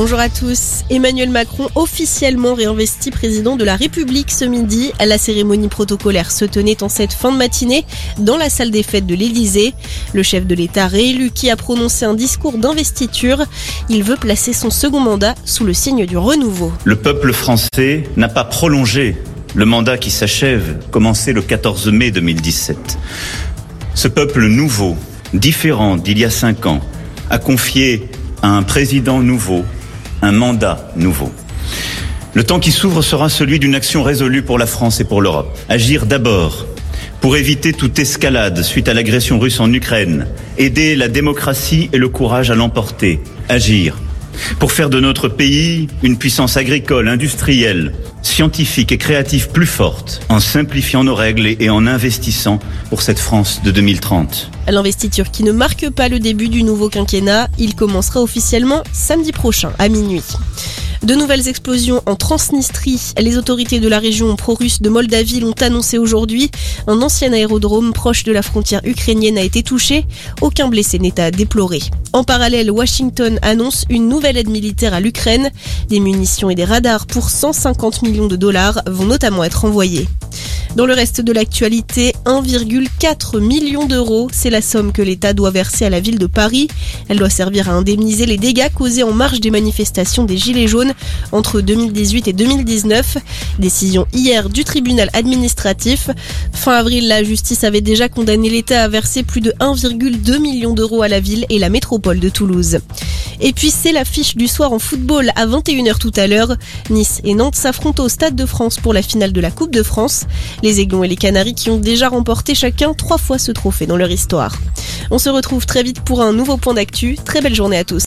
Bonjour à tous. Emmanuel Macron officiellement réinvesti président de la République ce midi. La cérémonie protocolaire se tenait en cette fin de matinée dans la salle des fêtes de l'Élysée. Le chef de l'État réélu qui a prononcé un discours d'investiture. Il veut placer son second mandat sous le signe du renouveau. Le peuple français n'a pas prolongé le mandat qui s'achève, commencé le 14 mai 2017. Ce peuple nouveau, différent d'il y a cinq ans, a confié à un président nouveau un mandat nouveau. Le temps qui s'ouvre sera celui d'une action résolue pour la France et pour l'Europe. Agir d'abord pour éviter toute escalade suite à l'agression russe en Ukraine, aider la démocratie et le courage à l'emporter, agir pour faire de notre pays une puissance agricole, industrielle, scientifique et créative plus forte, en simplifiant nos règles et en investissant pour cette France de 2030. L'investiture qui ne marque pas le début du nouveau quinquennat, il commencera officiellement samedi prochain à minuit. De nouvelles explosions en Transnistrie. Les autorités de la région pro-russe de Moldavie l'ont annoncé aujourd'hui. Un ancien aérodrome proche de la frontière ukrainienne a été touché. Aucun blessé n'est à déplorer. En parallèle, Washington annonce une nouvelle aide militaire à l'Ukraine. Des munitions et des radars pour 150 millions de dollars vont notamment être envoyés. Dans le reste de l'actualité, 1,4 million d'euros, c'est la somme que l'État doit verser à la ville de Paris. Elle doit servir à indemniser les dégâts causés en marge des manifestations des Gilets jaunes entre 2018 et 2019. Décision hier du tribunal administratif. Fin avril, la justice avait déjà condamné l'État à verser plus de 1,2 million d'euros à la ville et la métropole de Toulouse. Et puis c'est l'affiche du soir en football à 21h tout à l'heure. Nice et Nantes s'affrontent au Stade de France pour la finale de la Coupe de France. Les Aiglons et les Canaries qui ont déjà remporté chacun trois fois ce trophée dans leur histoire. On se retrouve très vite pour un nouveau point d'actu. Très belle journée à tous.